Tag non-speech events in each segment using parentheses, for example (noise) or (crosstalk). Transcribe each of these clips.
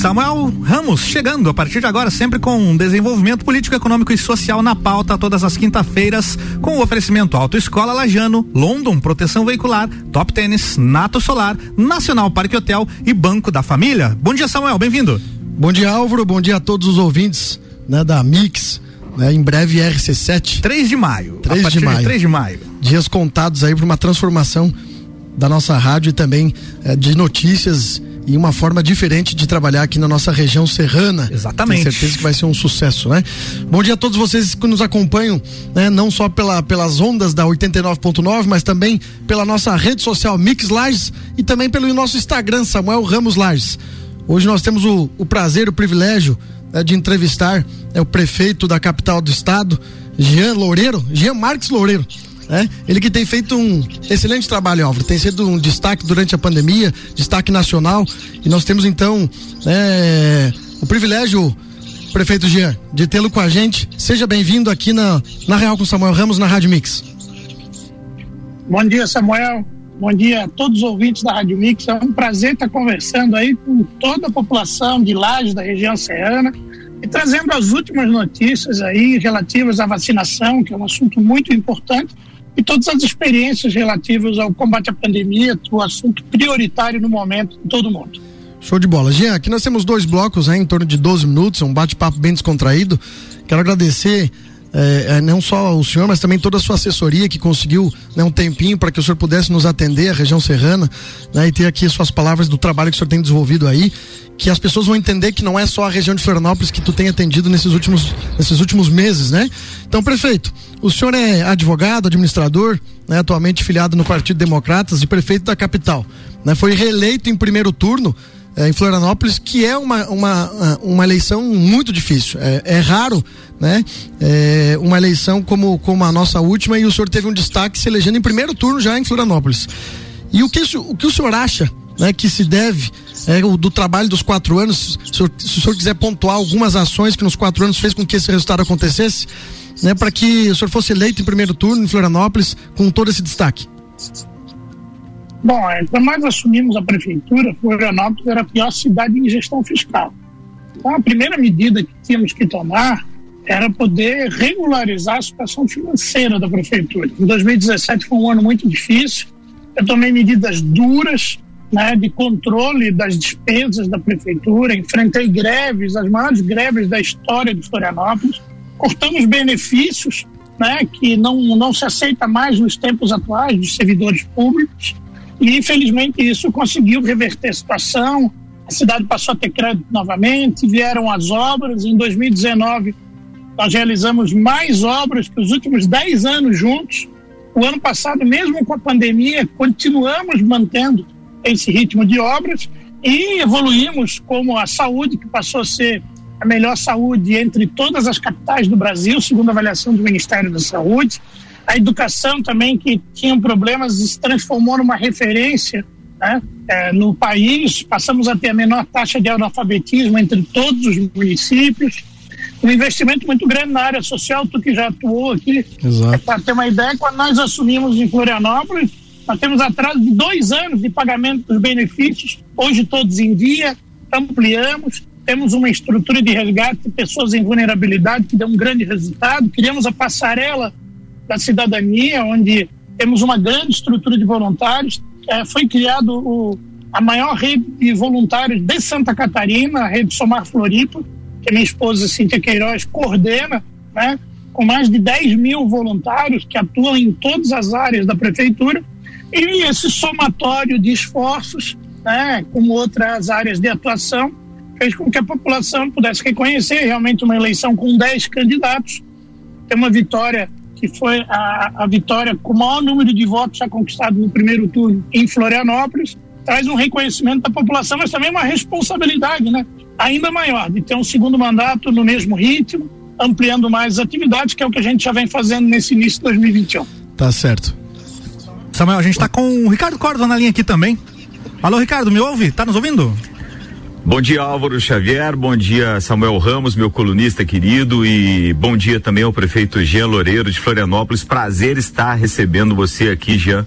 Samuel Ramos chegando a partir de agora, sempre com desenvolvimento político, econômico e social na pauta, todas as quinta-feiras, com o oferecimento Autoescola Lajano, London Proteção Veicular, Top Tênis, Nato Solar, Nacional Parque Hotel e Banco da Família. Bom dia, Samuel, bem-vindo. Bom dia, Álvaro, bom dia a todos os ouvintes né, da Mix. Né, em breve RC7. 3 de maio. 3 de maio. De 3 de maio. Dias contados aí para uma transformação da nossa rádio e também eh, de notícias e uma forma diferente de trabalhar aqui na nossa região serrana. Exatamente. Tenho certeza que vai ser um sucesso, né? Bom dia a todos vocês que nos acompanham, né? Não só pela, pelas ondas da 89.9, mas também pela nossa rede social Mix Lages e também pelo nosso Instagram Samuel Ramos Lages. Hoje nós temos o, o prazer, o privilégio né, de entrevistar né, o prefeito da capital do estado, Jean Loureiro, Jean Marques Loureiro. Né? Ele que tem feito um excelente trabalho, Álvaro. Tem sido um destaque durante a pandemia, destaque nacional. E nós temos então né, o privilégio, prefeito Jean, de tê-lo com a gente. Seja bem-vindo aqui na, na Real com Samuel Ramos, na Rádio Mix. Bom dia, Samuel. Bom dia a todos os ouvintes da Rádio Mix. É um prazer estar conversando aí com toda a população de Lages, da região serrana, e trazendo as últimas notícias aí relativas à vacinação, que é um assunto muito importante e todas as experiências relativas ao combate à pandemia, o assunto prioritário no momento em todo mundo. Show de bola. Jean, aqui nós temos dois blocos, né, em torno de 12 minutos, um bate-papo bem descontraído. Quero agradecer é, não só o senhor, mas também toda a sua assessoria que conseguiu né, um tempinho para que o senhor pudesse nos atender, a região serrana, né, e ter aqui suas palavras do trabalho que o senhor tem desenvolvido aí, que as pessoas vão entender que não é só a região de Florianópolis que tu tem atendido nesses últimos, nesses últimos meses, né? Então, prefeito, o senhor é advogado, administrador, né, atualmente filiado no Partido Democratas e prefeito da capital. Né, foi reeleito em primeiro turno é, em Florianópolis, que é uma, uma, uma eleição muito difícil. É, é raro, né? É uma eleição como, como a nossa última e o senhor teve um destaque se elegendo em primeiro turno já em Florianópolis. E o que, o que o senhor acha né, que se deve é, o, do trabalho dos quatro anos, se o, se o senhor quiser pontuar algumas ações que nos quatro anos fez com que esse resultado acontecesse, né, para que o senhor fosse eleito em primeiro turno em Florianópolis com todo esse destaque? Bom, é, quando nós assumimos a prefeitura, Florianópolis era a pior cidade em gestão fiscal. Então, a primeira medida que tínhamos que tomar era poder regularizar a situação financeira da prefeitura. Em 2017 foi um ano muito difícil. Eu tomei medidas duras né, de controle das despesas da prefeitura, enfrentei greves, as maiores greves da história de Florianópolis, cortamos benefícios né, que não, não se aceita mais nos tempos atuais dos servidores públicos. E, infelizmente, isso conseguiu reverter a situação. A cidade passou a ter crédito novamente, vieram as obras. Em 2019, nós realizamos mais obras que os últimos 10 anos juntos. O ano passado, mesmo com a pandemia, continuamos mantendo esse ritmo de obras e evoluímos como a saúde, que passou a ser a melhor saúde entre todas as capitais do Brasil, segundo a avaliação do Ministério da Saúde. A educação também, que tinha problemas, se transformou numa referência né, é, no país. Passamos a ter a menor taxa de analfabetismo entre todos os municípios. Um investimento muito grande na área social, tu que já atuou aqui. É, Para ter uma ideia, quando nós assumimos em Florianópolis, nós temos atraso de dois anos de pagamento dos benefícios, hoje todos em dia, ampliamos. Temos uma estrutura de resgate de pessoas em vulnerabilidade que deu um grande resultado. Criamos a passarela da cidadania, onde temos uma grande estrutura de voluntários. É, foi criado o, a maior rede de voluntários de Santa Catarina, a rede Somar Floripa, que minha esposa Cíntia Queiroz coordena, né, com mais de 10 mil voluntários que atuam em todas as áreas da prefeitura. E esse somatório de esforços, né, com outras áreas de atuação, fez com que a população pudesse reconhecer realmente uma eleição com 10 candidatos, ter uma vitória que foi a, a vitória com o maior número de votos já conquistado no primeiro turno em Florianópolis, traz um reconhecimento da população, mas também uma responsabilidade, né? Ainda maior, de ter um segundo mandato no mesmo ritmo, ampliando mais as atividades, que é o que a gente já vem fazendo nesse início de 2021. Tá certo. Samuel, a gente está com o Ricardo Córdoba na linha aqui também. Alô, Ricardo, me ouve? Tá nos ouvindo? Bom dia, Álvaro Xavier. Bom dia, Samuel Ramos, meu colunista querido. E bom dia também ao prefeito Jean Loureiro de Florianópolis. Prazer estar recebendo você aqui, Jean,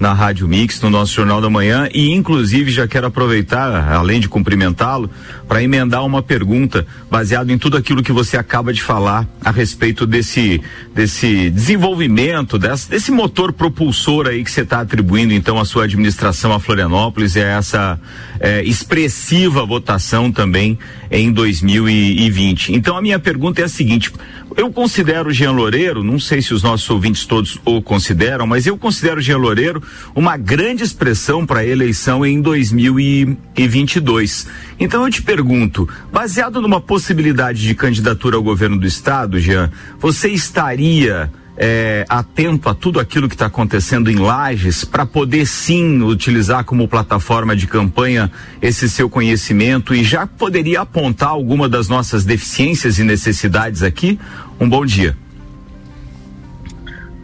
na Rádio Mix, no nosso Jornal da Manhã. E inclusive já quero aproveitar, além de cumprimentá-lo, para emendar uma pergunta baseado em tudo aquilo que você acaba de falar a respeito desse desse desenvolvimento, desse, desse motor propulsor aí que você está atribuindo então à sua administração a Florianópolis. E a essa é, expressiva votação também em 2020. Então a minha pergunta é a seguinte: eu considero o Jean Loureiro, não sei se os nossos ouvintes todos o consideram, mas eu considero o Jean Loureiro uma grande expressão para a eleição em 2022. Então eu te pergunto, baseado numa possibilidade de candidatura ao governo do estado, Jean, você estaria é, atento a tudo aquilo que está acontecendo em Lages para poder sim utilizar como plataforma de campanha esse seu conhecimento e já poderia apontar alguma das nossas deficiências e necessidades aqui? Um bom dia.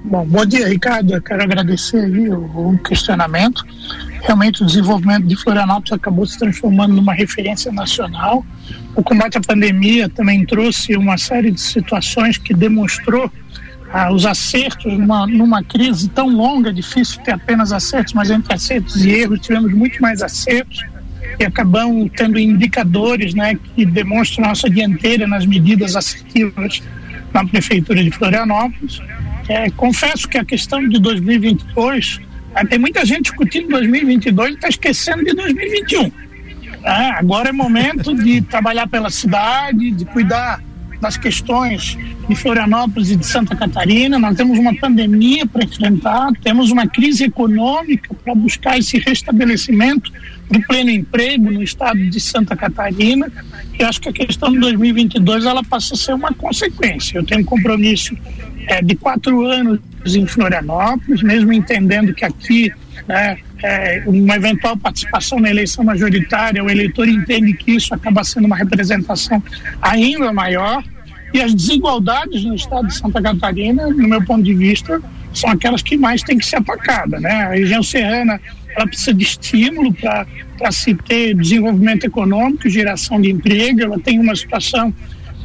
Bom, bom dia, Ricardo. Eu quero agradecer aí o, o questionamento. Realmente o desenvolvimento de Florianópolis acabou se transformando numa referência nacional. O combate à pandemia também trouxe uma série de situações que demonstrou ah, os acertos numa, numa crise tão longa, difícil ter apenas acertos, mas entre acertos e erros tivemos muito mais acertos e acabamos tendo indicadores né, que demonstram nossa dianteira nas medidas assertivas na Prefeitura de Florianópolis. É, confesso que a questão de 2022, é, tem muita gente discutindo 2022 e está esquecendo de 2021. É, agora é momento de trabalhar pela cidade, de cuidar das questões de Florianópolis e de Santa Catarina. Nós temos uma pandemia para enfrentar, temos uma crise econômica para buscar esse restabelecimento do pleno emprego no estado de Santa Catarina. E acho que a questão de 2022 ela passa a ser uma consequência. Eu tenho um compromisso é, de quatro anos em Florianópolis, mesmo entendendo que aqui né, é, uma eventual participação na eleição majoritária, o eleitor entende que isso acaba sendo uma representação ainda maior. E as desigualdades no estado de Santa Catarina, no meu ponto de vista, são aquelas que mais têm que ser atacadas. Né? A região serrana ela precisa de estímulo para se ter desenvolvimento econômico, geração de emprego, ela tem uma situação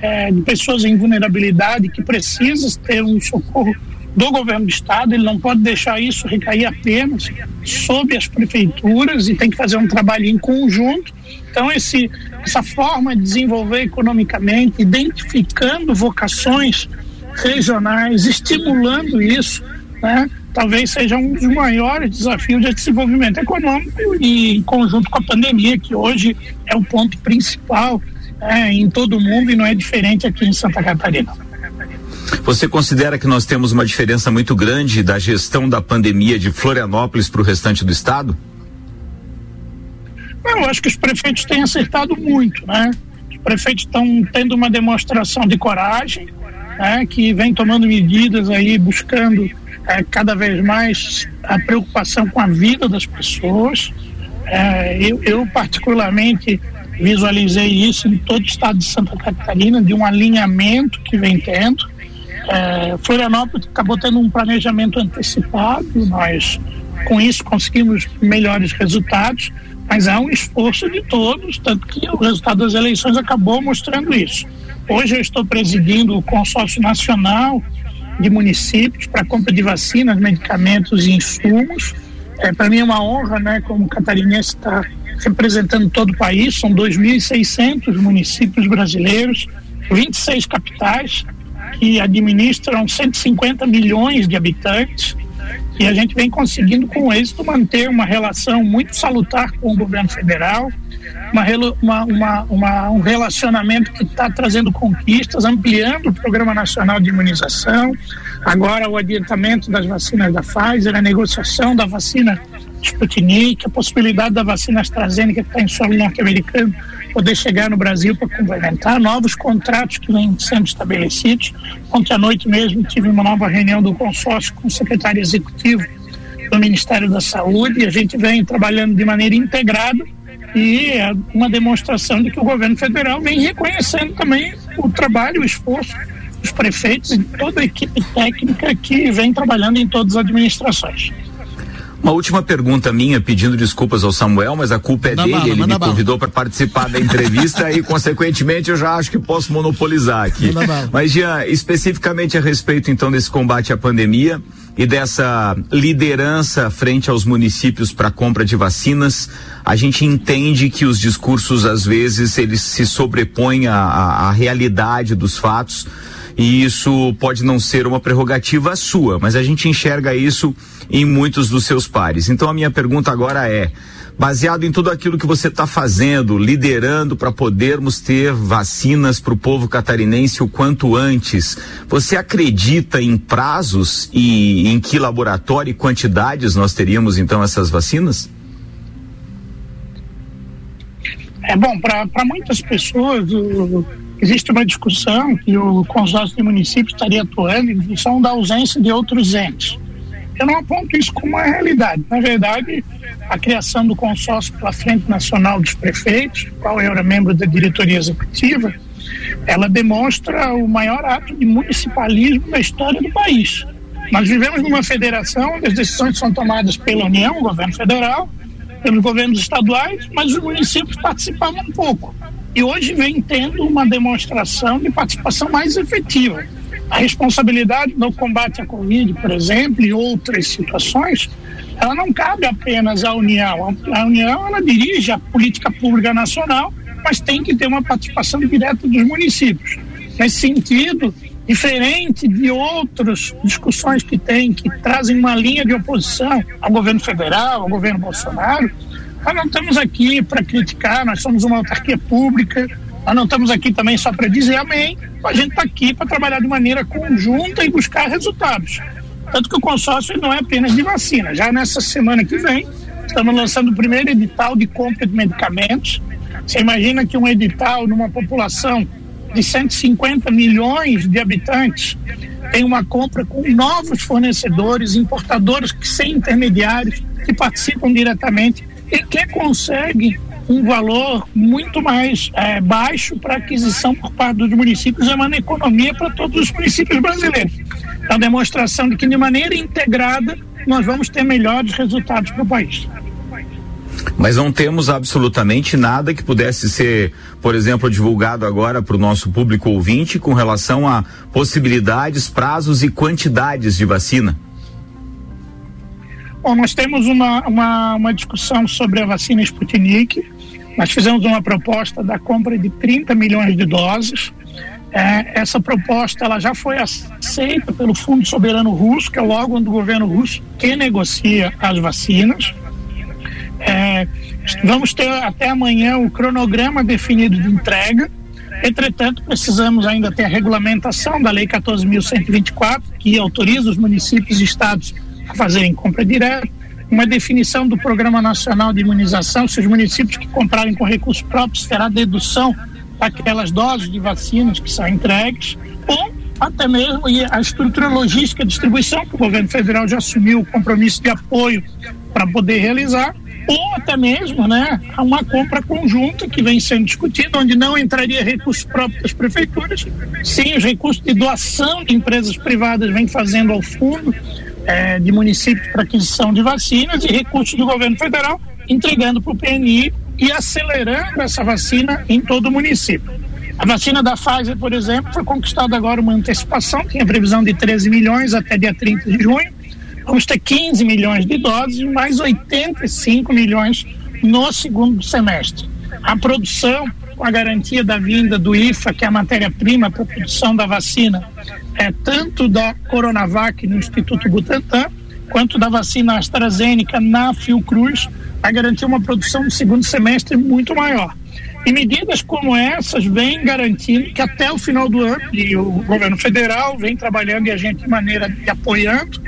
é, de pessoas em vulnerabilidade que precisa ter um socorro do governo do estado, ele não pode deixar isso recair apenas sobre as prefeituras e tem que fazer um trabalho em conjunto. Então esse essa forma de desenvolver economicamente, identificando vocações regionais, estimulando isso, né? Talvez seja um dos maiores desafios de desenvolvimento econômico e em conjunto com a pandemia, que hoje é o ponto principal é, em todo o mundo e não é diferente aqui em Santa Catarina. Você considera que nós temos uma diferença muito grande da gestão da pandemia de Florianópolis para o restante do estado? Eu acho que os prefeitos têm acertado muito, né? Os prefeitos estão tendo uma demonstração de coragem, né? que vem tomando medidas aí, buscando é, cada vez mais a preocupação com a vida das pessoas. É, eu, eu, particularmente, visualizei isso em todo o estado de Santa Catarina, de um alinhamento que vem tendo. É, Florianópolis acabou tendo um planejamento antecipado, nós com isso conseguimos melhores resultados, mas há um esforço de todos, tanto que o resultado das eleições acabou mostrando isso. Hoje eu estou presidindo o consórcio nacional de municípios para compra de vacinas, medicamentos e insumos. É, para mim é uma honra, né, como catarinense, estar representando todo o país. São 2.600 municípios brasileiros, 26 capitais que administram 150 milhões de habitantes e a gente vem conseguindo com êxito manter uma relação muito salutar com o governo federal, uma, uma, uma, um relacionamento que está trazendo conquistas, ampliando o Programa Nacional de Imunização, agora o adiantamento das vacinas da Pfizer, a negociação da vacina Sputnik, a possibilidade da vacina AstraZeneca que está em solo norte-americano poder chegar no Brasil para complementar, novos contratos que vêm sendo estabelecidos. Ontem à noite mesmo tive uma nova reunião do consórcio com o secretário executivo do Ministério da Saúde e a gente vem trabalhando de maneira integrada e é uma demonstração de que o governo federal vem reconhecendo também o trabalho, o esforço dos prefeitos e toda a equipe técnica que vem trabalhando em todas as administrações. Uma última pergunta minha, pedindo desculpas ao Samuel, mas a culpa é manda dele, bala, ele me convidou para participar da entrevista e, (laughs) consequentemente, eu já acho que posso monopolizar aqui. Mas, Jean, especificamente a respeito, então, desse combate à pandemia e dessa liderança frente aos municípios para compra de vacinas, a gente entende que os discursos, às vezes, eles se sobrepõem à, à realidade dos fatos e isso pode não ser uma prerrogativa sua, mas a gente enxerga isso em muitos dos seus pares. Então a minha pergunta agora é: baseado em tudo aquilo que você está fazendo, liderando para podermos ter vacinas para o povo catarinense o quanto antes, você acredita em prazos e em que laboratório e quantidades nós teríamos então essas vacinas? É bom, para muitas pessoas, o, existe uma discussão que o consórcio de municípios estaria atuando em função da ausência de outros entes. Eu não aponto isso como uma realidade. Na verdade, a criação do consórcio pela Frente Nacional dos Prefeitos, qual eu era membro da diretoria executiva, ela demonstra o maior ato de municipalismo da história do país. Nós vivemos numa federação onde as decisões são tomadas pela União, o governo federal, pelos governos estaduais, mas os municípios participavam um pouco e hoje vem tendo uma demonstração de participação mais efetiva. A responsabilidade no combate à Covid, por exemplo, e outras situações, ela não cabe apenas à União. A União ela dirige a política pública nacional, mas tem que ter uma participação direta dos municípios. Nesse sentido, diferente de outras discussões que tem, que trazem uma linha de oposição ao governo federal, ao governo Bolsonaro, nós não estamos aqui para criticar, nós somos uma autarquia pública, nós não estamos aqui também só para dizer amém, a gente está aqui para trabalhar de maneira conjunta e buscar resultados. Tanto que o consórcio não é apenas de vacina. Já nessa semana que vem, estamos lançando o primeiro edital de compra de medicamentos. Você imagina que um edital numa população de 150 milhões de habitantes tem uma compra com novos fornecedores, importadores sem intermediários que participam diretamente e que consegue um valor muito mais é, baixo para aquisição por parte dos municípios, é uma economia para todos os municípios brasileiros. É uma demonstração de que, de maneira integrada, nós vamos ter melhores resultados para o país. Mas não temos absolutamente nada que pudesse ser, por exemplo, divulgado agora para o nosso público ouvinte com relação a possibilidades, prazos e quantidades de vacina. Bom, nós temos uma, uma, uma discussão sobre a vacina Sputnik. Nós fizemos uma proposta da compra de 30 milhões de doses. É, essa proposta ela já foi aceita pelo Fundo Soberano Russo, que é o órgão do governo russo que negocia as vacinas. É, vamos ter até amanhã o cronograma definido de entrega. Entretanto, precisamos ainda ter a regulamentação da Lei 14.124, que autoriza os municípios e estados a fazerem compra direta, uma definição do Programa Nacional de Imunização, se os municípios que comprarem com recursos próprios terá dedução daquelas doses de vacinas que são entregues, ou até mesmo a estrutura logística de distribuição, que o governo federal já assumiu o compromisso de apoio para poder realizar, ou até mesmo né, uma compra conjunta que vem sendo discutida, onde não entraria recursos próprios das prefeituras, sim, os recursos de doação de empresas privadas vêm fazendo ao fundo é, de municípios para aquisição de vacinas e recursos do governo federal, entregando para o PNI e acelerando essa vacina em todo o município. A vacina da Pfizer, por exemplo, foi conquistada agora uma antecipação, tinha previsão de 13 milhões até dia 30 de junho. Vamos ter 15 milhões de doses e mais 85 milhões no segundo semestre. A produção com a garantia da vinda do IFA, que é a matéria-prima para a produção da vacina, é, tanto da Coronavac no Instituto Butantan, quanto da vacina AstraZeneca na Fiocruz, vai garantir uma produção no segundo semestre muito maior. E medidas como essas vêm garantindo que até o final do ano, e o governo federal vem trabalhando e a gente de maneira de apoiando,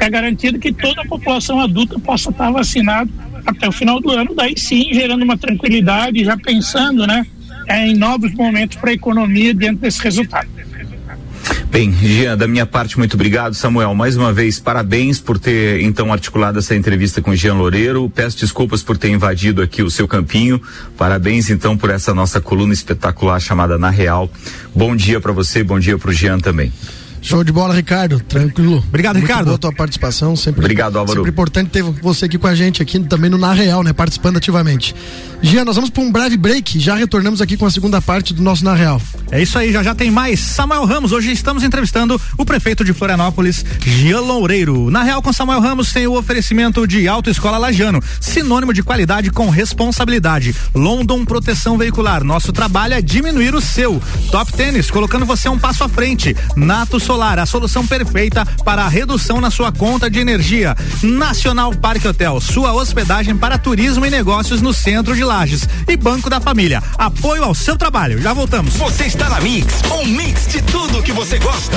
é garantido que toda a população adulta possa estar vacinada até o final do ano, daí sim gerando uma tranquilidade, já pensando né, é, em novos momentos para a economia dentro desse resultado. Bem, Jean, da minha parte, muito obrigado. Samuel, mais uma vez, parabéns por ter então articulado essa entrevista com Jean Loureiro. Peço desculpas por ter invadido aqui o seu campinho. Parabéns então por essa nossa coluna espetacular chamada Na Real. Bom dia para você, bom dia para o Jean também. Show de bola, Ricardo. Tranquilo. Obrigado, Muito Ricardo. Boa tua participação. Sempre, Obrigado, Álvaro. Sempre importante ter você aqui com a gente, aqui também no Na Real, né? Participando ativamente. Jean, nós vamos para um breve break. Já retornamos aqui com a segunda parte do nosso Na Real. É isso aí, já já tem mais. Samuel Ramos, hoje estamos entrevistando o prefeito de Florianópolis, Jean Loureiro. Na Real com Samuel Ramos tem o oferecimento de Autoescola Lajano, sinônimo de qualidade com responsabilidade. London Proteção Veicular, nosso trabalho é diminuir o seu. Top Tênis, colocando você um passo à frente. Nato Solar, a solução perfeita para a redução na sua conta de energia. Nacional Parque Hotel, sua hospedagem para turismo e negócios no centro de Lages. E Banco da Família, apoio ao seu trabalho. Já voltamos. Você está na Mix, um mix de tudo que você gosta.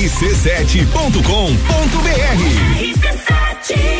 rc7.com.br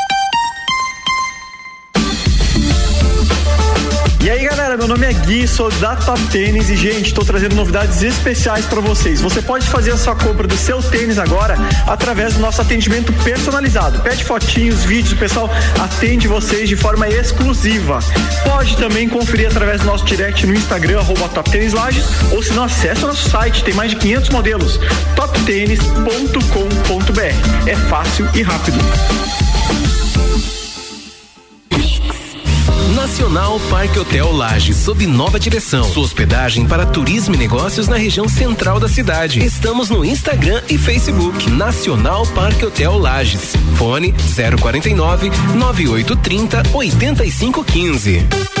E aí galera, meu nome é Gui, sou da Top Tênis e gente, estou trazendo novidades especiais para vocês. Você pode fazer a sua compra do seu tênis agora através do nosso atendimento personalizado. Pede fotinhos, vídeos, o pessoal atende vocês de forma exclusiva. Pode também conferir através do nosso direct no Instagram, arroba Top Tênis Lages, ou se não, acessa o nosso site, tem mais de 500 modelos, toptênis.com.br. É fácil e rápido. Nacional Parque Hotel Lages, sob nova direção. Sua hospedagem para turismo e negócios na região central da cidade. Estamos no Instagram e Facebook. Nacional Parque Hotel Lages. Fone 049 9830 8515.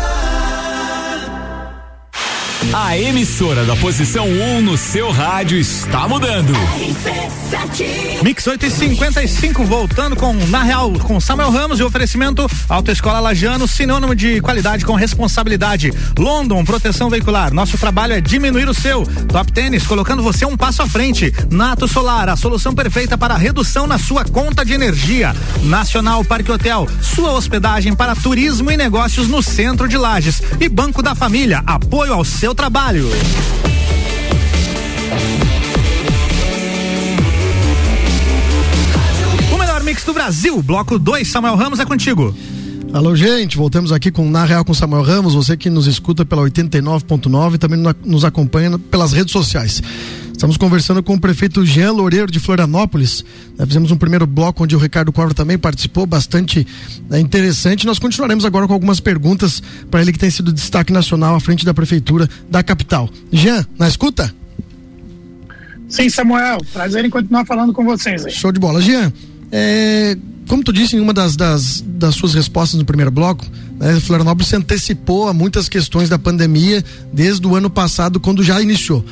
A emissora da posição 1 um no seu rádio está mudando. Mix 8 e 55 voltando com Na Real com Samuel Ramos e oferecimento Autoescola Lajano, sinônimo de qualidade com responsabilidade. London, proteção veicular. Nosso trabalho é diminuir o seu. Top Tênis, colocando você um passo à frente. Nato Solar, a solução perfeita para redução na sua conta de energia. Nacional Parque Hotel, sua hospedagem para turismo e negócios no centro de Lages. E Banco da Família, apoio ao seu trabalho. O melhor mix do Brasil, bloco 2, Samuel Ramos é contigo. Alô, gente, voltamos aqui com Na Real com Samuel Ramos, você que nos escuta pela 89.9 também nos acompanha pelas redes sociais. Estamos conversando com o prefeito Jean Loureiro de Florianópolis. Nós fizemos um primeiro bloco onde o Ricardo Cobra também participou, bastante é, interessante. Nós continuaremos agora com algumas perguntas para ele que tem sido destaque nacional à frente da prefeitura da capital. Jean, na escuta? Sim, Samuel. Prazer em continuar falando com vocês aí. Show de bola. Jean, é, como tu disse em uma das, das, das suas respostas no primeiro bloco, né, Florianópolis se antecipou a muitas questões da pandemia desde o ano passado, quando já iniciou.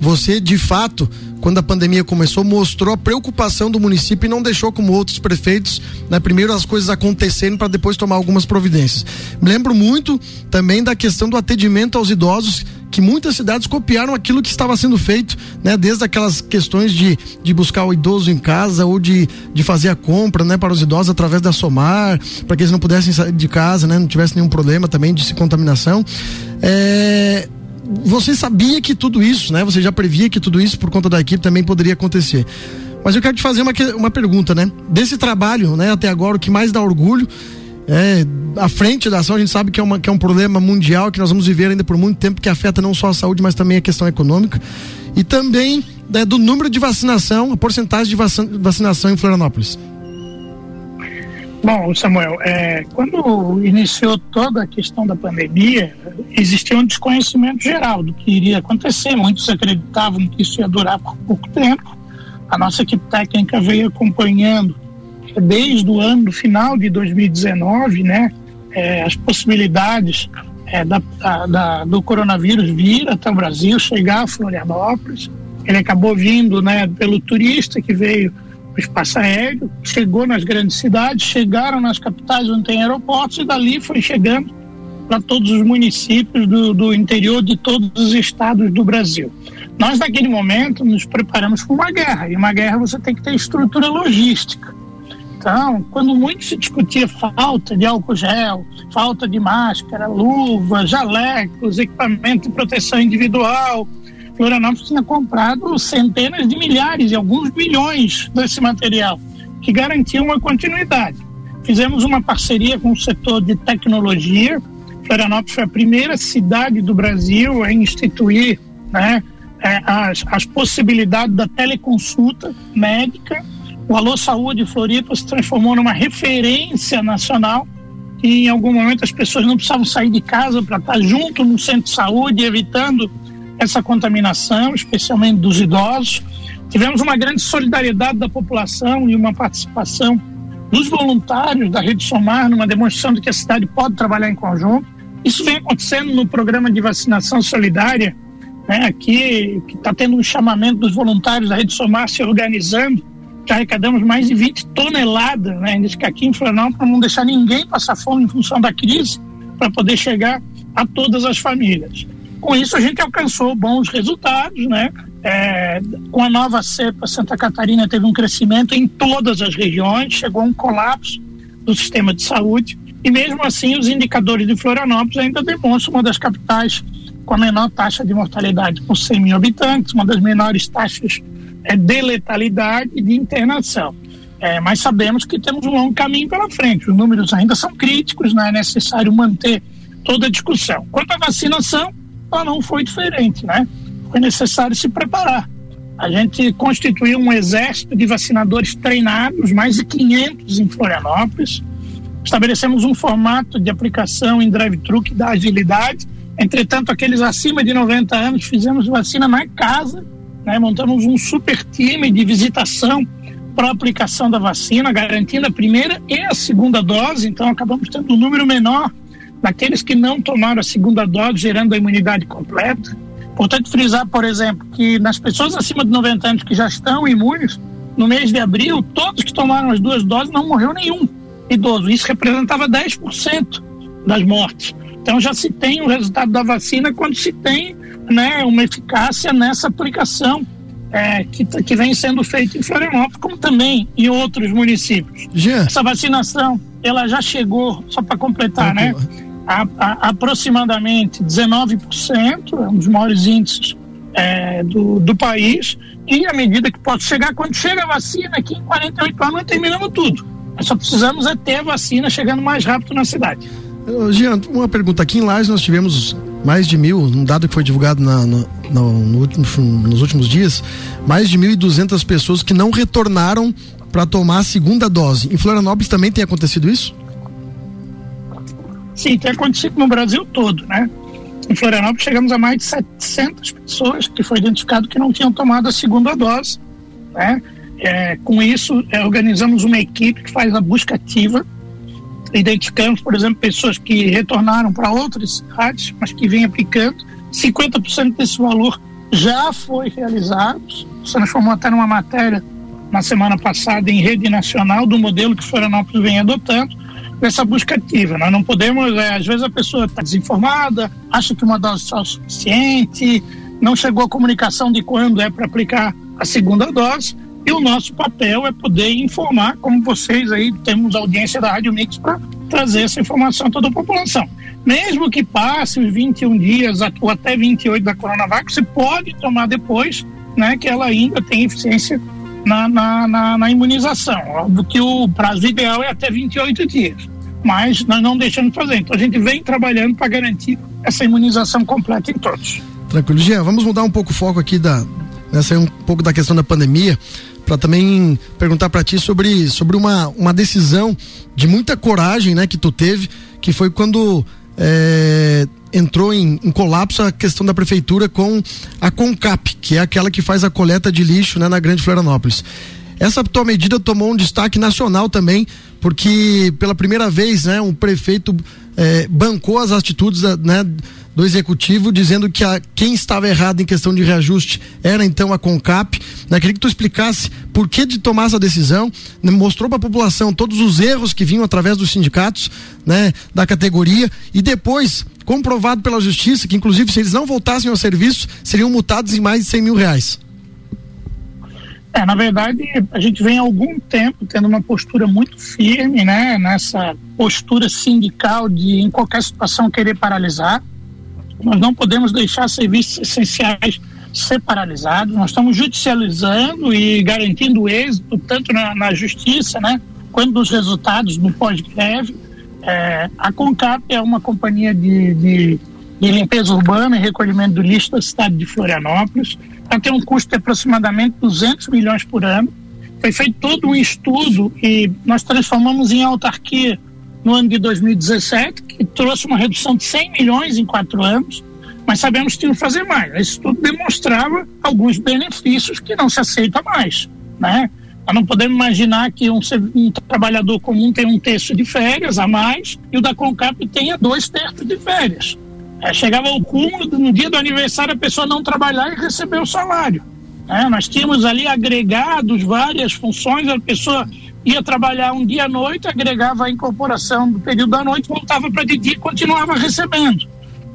Você de fato quando a pandemia começou, mostrou a preocupação do município e não deixou como outros prefeitos, né, primeiro as coisas acontecendo para depois tomar algumas providências. Me lembro muito também da questão do atendimento aos idosos que muitas cidades copiaram aquilo que estava sendo feito, né? Desde aquelas questões de, de buscar o idoso em casa ou de, de fazer a compra, né? Para os idosos através da Somar, para que eles não pudessem sair de casa, né? Não tivesse nenhum problema também de contaminação. É, você sabia que tudo isso, né? Você já previa que tudo isso por conta da equipe também poderia acontecer. Mas eu quero te fazer uma, uma pergunta, né? Desse trabalho, né, até agora, o que mais dá orgulho é, à frente da ação, a gente sabe que é, uma, que é um problema mundial que nós vamos viver ainda por muito tempo, que afeta não só a saúde, mas também a questão econômica. E também né, do número de vacinação, a porcentagem de vacinação em Florianópolis. Bom, Samuel, é, quando iniciou toda a questão da pandemia, existia um desconhecimento geral do que iria acontecer. Muitos acreditavam que isso ia durar por pouco tempo. A nossa equipe técnica veio acompanhando desde o ano, final de 2019, né, é, as possibilidades é, da, da, do coronavírus vir até o Brasil, chegar a Florianópolis. Ele acabou vindo né, pelo turista que veio espaço aéreo, chegou nas grandes cidades, chegaram nas capitais onde tem aeroportos e dali foi chegando para todos os municípios do, do interior de todos os estados do Brasil. Nós, naquele momento, nos preparamos para uma guerra, e uma guerra você tem que ter estrutura logística. Então, quando muito se discutia falta de álcool gel, falta de máscara, luva, jalecos, equipamento de proteção individual, Florianópolis tinha comprado centenas de milhares e alguns milhões desse material, que garantia uma continuidade. Fizemos uma parceria com o setor de tecnologia. Florianópolis foi a primeira cidade do Brasil a instituir né, é, as, as possibilidades da teleconsulta médica. O Alô Saúde Floripa se transformou numa referência nacional e em algum momento as pessoas não precisavam sair de casa para estar junto no centro de saúde, evitando essa contaminação, especialmente dos idosos. Tivemos uma grande solidariedade da população e uma participação dos voluntários da Rede Somar numa demonstração de que a cidade pode trabalhar em conjunto. Isso vem acontecendo no programa de vacinação solidária, né, aqui, que está tendo um chamamento dos voluntários da Rede Somar se organizando. Já arrecadamos mais de 20 toneladas, né, aqui em Florianópolis para não deixar ninguém passar fome em função da crise, para poder chegar a todas as famílias. Com isso, a gente alcançou bons resultados, né? É, com a nova cepa, Santa Catarina teve um crescimento em todas as regiões, chegou um colapso do sistema de saúde, e mesmo assim, os indicadores de Florianópolis ainda demonstram uma das capitais com a menor taxa de mortalidade por 100 mil habitantes, uma das menores taxas é, de letalidade e de internação. É, mas sabemos que temos um longo caminho pela frente. Os números ainda são críticos, não é necessário manter toda a discussão. Quanto à vacinação, ela não foi diferente, né? Foi necessário se preparar. A gente constituiu um exército de vacinadores treinados, mais de 500 em Florianópolis. Estabelecemos um formato de aplicação em drive-thru que dá agilidade. Entretanto, aqueles acima de 90 anos fizemos vacina na casa, né? montamos um super time de visitação para a aplicação da vacina, garantindo a primeira e a segunda dose. Então, acabamos tendo um número menor daqueles que não tomaram a segunda dose, gerando a imunidade completa. Importante frisar, por exemplo, que nas pessoas acima de 90 anos que já estão imunes, no mês de abril, todos que tomaram as duas doses não morreu nenhum idoso. Isso representava 10% das mortes. Então já se tem o resultado da vacina quando se tem né, uma eficácia nessa aplicação é, que, que vem sendo feita em Florianópolis, como também em outros municípios. Essa vacinação, ela já chegou, só para completar, né? A, a, aproximadamente 19%, é um dos maiores índices é, do, do país, e à medida que pode chegar, quando chega a vacina, aqui em 48 anos nós terminamos tudo. Nós só precisamos é ter a vacina chegando mais rápido na cidade. Jean, uma pergunta. Aqui em Lages nós tivemos mais de mil, um dado que foi divulgado na, no, no, último, nos últimos dias, mais de 1.200 pessoas que não retornaram para tomar a segunda dose. Em Florianópolis também tem acontecido isso? Sim, tem acontecido no Brasil todo, né? Em Florianópolis chegamos a mais de 700 pessoas que foi identificado que não tinham tomado a segunda dose, né? É, com isso, é, organizamos uma equipe que faz a busca ativa. Identificamos, por exemplo, pessoas que retornaram para outras cidades, mas que vêm aplicando. 50% desse valor já foi realizado, se transformou até numa matéria na semana passada em rede nacional do modelo que Florianópolis vem adotando, dessa busca ativa. Nós não podemos, é, às vezes a pessoa está desinformada, acha que uma dose só é suficiente, não chegou a comunicação de quando é para aplicar a segunda dose, e o nosso papel é poder informar, como vocês aí temos audiência da Rádio Mix para trazer essa informação a toda a população. Mesmo que passe os 21 dias ou até 28 da Coronavac, você pode tomar depois, né, que ela ainda tem eficiência na, na, na, na imunização. Óbvio que o prazo ideal é até 28 dias, mas nós não deixamos de fazer. Então a gente vem trabalhando para garantir essa imunização completa em todos. Tranquilo. Jean, vamos mudar um pouco o foco aqui da, nessa um pouco da questão da pandemia para também perguntar para ti sobre, sobre uma, uma decisão de muita coragem, né, que tu teve, que foi quando é, entrou em, em, colapso a questão da prefeitura com a Concap, que é aquela que faz a coleta de lixo né, na Grande Florianópolis. Essa tua medida tomou um destaque nacional também, porque pela primeira vez, né, um prefeito é, bancou as atitudes né, do executivo, dizendo que a, quem estava errado em questão de reajuste era então a CONCAP. Né? Queria que tu explicasse por que de tomar essa decisão, né? mostrou para a população todos os erros que vinham através dos sindicatos né, da categoria e depois comprovado pela justiça que, inclusive, se eles não voltassem ao serviço, seriam multados em mais de 100 mil reais. É, na verdade, a gente vem há algum tempo tendo uma postura muito firme, né, nessa postura sindical de, em qualquer situação, querer paralisar. Nós não podemos deixar serviços essenciais ser paralisados. Nós estamos judicializando e garantindo êxito tanto na, na justiça, né, quanto nos resultados do pós-greve. É, a Concap é uma companhia de, de, de, limpeza urbana e recolhimento do lixo da cidade de Florianópolis. Ela tem um custo de aproximadamente 200 milhões por ano. Foi feito todo um estudo e nós transformamos em autarquia no ano de 2017, que trouxe uma redução de 100 milhões em quatro anos, mas sabemos que tinha que fazer mais. Esse estudo demonstrava alguns benefícios que não se aceita mais, né? Nós não podemos imaginar que um, um, trabalhador comum tem um terço de férias a mais e o da Concap tenha dois terços de férias. É, chegava ao cúmulo, no dia do aniversário, a pessoa não trabalhar e receber o salário. É, nós tínhamos ali agregados várias funções, a pessoa ia trabalhar um dia à noite, agregava a incorporação do período da noite, voltava para de dia e continuava recebendo.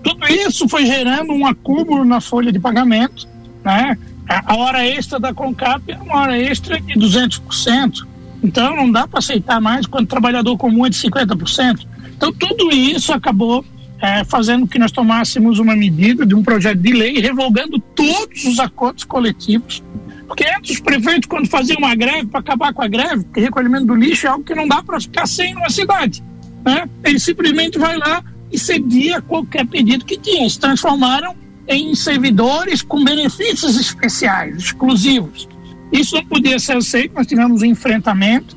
Tudo isso foi gerando um acúmulo na folha de pagamento, né? A hora extra da Concap é uma hora extra de 200%. Então não dá para aceitar mais quando o trabalhador comum é de 50%. Então tudo isso acabou é, fazendo que nós tomássemos uma medida de um projeto de lei revogando todos os acordos coletivos porque antes os prefeitos, quando faziam uma greve para acabar com a greve, porque recolhimento do lixo é algo que não dá para ficar sem numa cidade. Né? Ele simplesmente vai lá e cedia qualquer pedido que tinha. Se transformaram em servidores com benefícios especiais, exclusivos. Isso não podia ser aceito, nós tivemos um enfrentamento,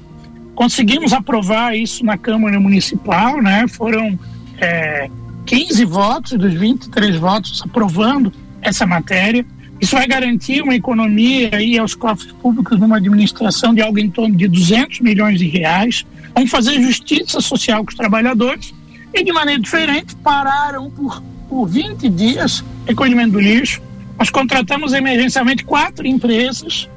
conseguimos aprovar isso na Câmara Municipal, né? foram é, 15 votos dos 23 votos aprovando essa matéria. Isso vai garantir uma economia aí aos cofres públicos numa administração de algo em torno de 200 milhões de reais. Vamos fazer justiça social com os trabalhadores e, de maneira diferente, pararam por, por 20 dias recolhimento do lixo. Nós contratamos emergencialmente quatro empresas.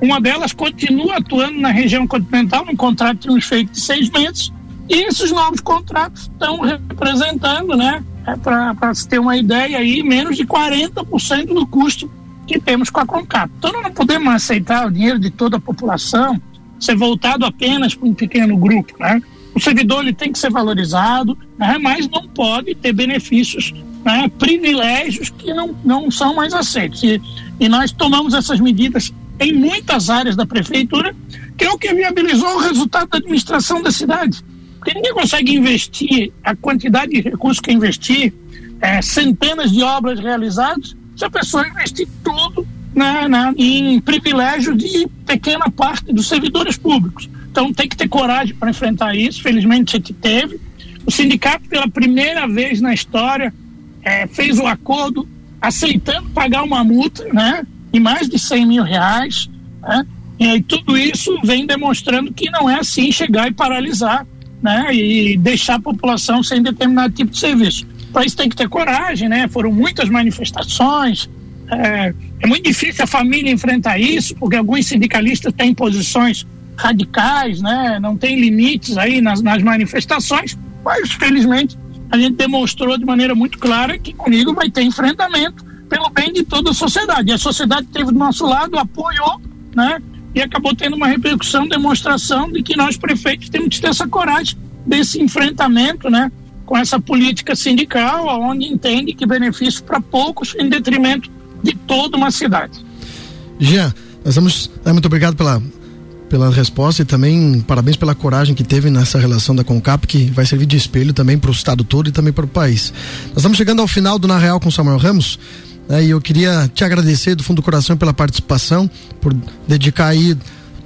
Uma delas continua atuando na região continental, num contrato de um efeito de seis meses. E esses novos contratos estão representando, né, é para se ter uma ideia aí, menos de 40% do custo que temos com a CONCAP. Então não podemos aceitar o dinheiro de toda a população ser voltado apenas para um pequeno grupo, né? O servidor ele tem que ser valorizado, né? mas não pode ter benefícios, né? privilégios que não, não são mais aceitos. E, e nós tomamos essas medidas em muitas áreas da prefeitura, que é o que viabilizou o resultado da administração da cidade. Porque ninguém consegue investir a quantidade de recursos que investir, é, centenas de obras realizadas, se a pessoa investir tudo né, né, em privilégio de pequena parte dos servidores públicos. Então tem que ter coragem para enfrentar isso. Felizmente gente teve. O sindicato, pela primeira vez na história, é, fez o acordo aceitando pagar uma multa né, de mais de 100 mil reais. Né, e tudo isso vem demonstrando que não é assim chegar e paralisar né, e deixar a população sem determinado tipo de serviço. Para isso tem que ter coragem, né? Foram muitas manifestações, É, é muito difícil a família enfrentar isso, porque alguns sindicalistas têm posições radicais, né? não tem limites aí nas, nas manifestações, mas felizmente a gente demonstrou de maneira muito clara que comigo vai ter enfrentamento pelo bem de toda a sociedade. E a sociedade teve do nosso lado, apoiou, né? E acabou tendo uma repercussão, demonstração de que nós prefeitos temos que ter essa coragem desse enfrentamento, né? Com essa política sindical, onde entende que benefício para poucos em detrimento de toda uma cidade. Jean, nós vamos. É, muito obrigado pela, pela resposta e também parabéns pela coragem que teve nessa relação da Concap, que vai servir de espelho também para o estado todo e também para o país. Nós estamos chegando ao final do Na Real com Samuel Ramos. Né, e eu queria te agradecer do fundo do coração pela participação, por dedicar aí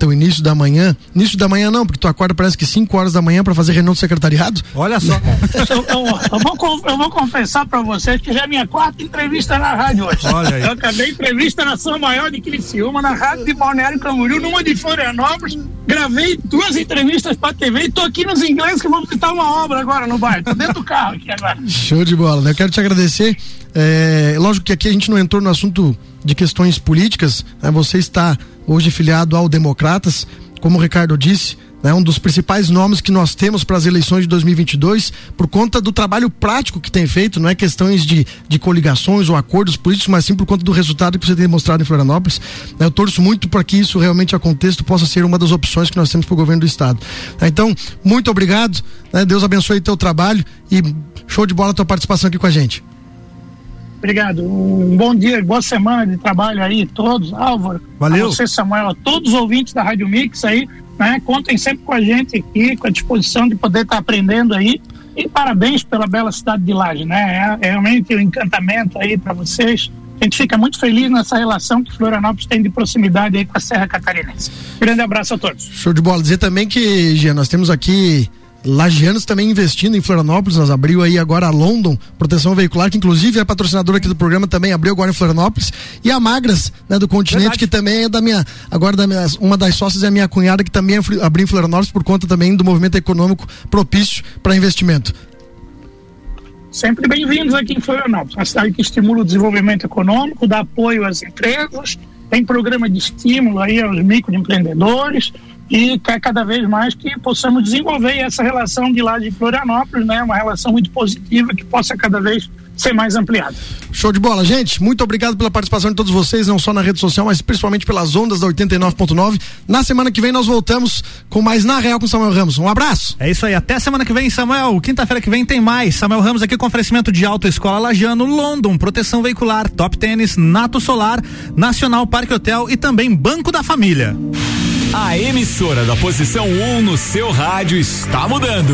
teu início da manhã. Início da manhã não, porque tu acorda parece que 5 horas da manhã para fazer reunião do secretariado. Olha só. (laughs) eu, eu, eu, vou, eu vou confessar para vocês que já é minha quarta entrevista na rádio hoje. Olha aí. Eu acabei entrevista na São Maior de Criciúma, na rádio de Balneário Camboriú, numa de Florianópolis. Gravei duas entrevistas para TV e tô aqui nos ingleses que vou visitar uma obra agora no bairro. Tô dentro do carro aqui agora. Show de bola, né? Eu quero te agradecer. É, lógico que aqui a gente não entrou no assunto de questões políticas. Né? Você está hoje filiado ao Democratas, como o Ricardo disse, né, um dos principais nomes que nós temos para as eleições de 2022, por conta do trabalho prático que tem feito, não é questões de, de coligações ou acordos políticos, mas sim por conta do resultado que você tem demonstrado em Florianópolis. Né, eu torço muito para que isso realmente aconteça, possa ser uma das opções que nós temos para o governo do estado. Né, então, muito obrigado, né, Deus abençoe teu trabalho e show de bola a tua participação aqui com a gente. Obrigado. Um bom dia, boa semana de trabalho aí, todos. Álvaro, Valeu. a você, Samuel, a todos os ouvintes da Rádio Mix aí, né? Contem sempre com a gente aqui, com a disposição de poder estar tá aprendendo aí. E parabéns pela bela cidade de Laje, né? É, é realmente um encantamento aí para vocês. A gente fica muito feliz nessa relação que Florianópolis tem de proximidade aí com a Serra Catarinense. Grande abraço a todos. Show de bola. Dizer também que, Gia, nós temos aqui Lagianos também investindo em Florianópolis, nós abriu aí agora a London Proteção Veicular, que inclusive é patrocinadora aqui do programa, também abriu agora em Florianópolis, e a Magras, né, do continente, Verdade. que também é da minha, agora da minha, uma das sócias é a minha cunhada, que também abriu em Florianópolis por conta também do movimento econômico propício para investimento. Sempre bem-vindos aqui em Florianópolis, uma cidade que estimula o desenvolvimento econômico, dá apoio às empresas, tem programa de estímulo aí aos microempreendedores, e quer cada vez mais que possamos desenvolver essa relação de lá de Florianópolis, né? Uma relação muito positiva que possa cada vez ser mais ampliada. Show de bola, gente. Muito obrigado pela participação de todos vocês, não só na rede social, mas principalmente pelas ondas da 89.9. Na semana que vem nós voltamos com mais Na Real com Samuel Ramos. Um abraço. É isso aí. Até semana que vem, Samuel. Quinta-feira que vem tem mais. Samuel Ramos aqui com oferecimento de Autoescola Lajano, London, proteção veicular, Top Tênis, Nato Solar, Nacional Parque Hotel e também Banco da Família. A emissora da posição 1 um no seu rádio está mudando.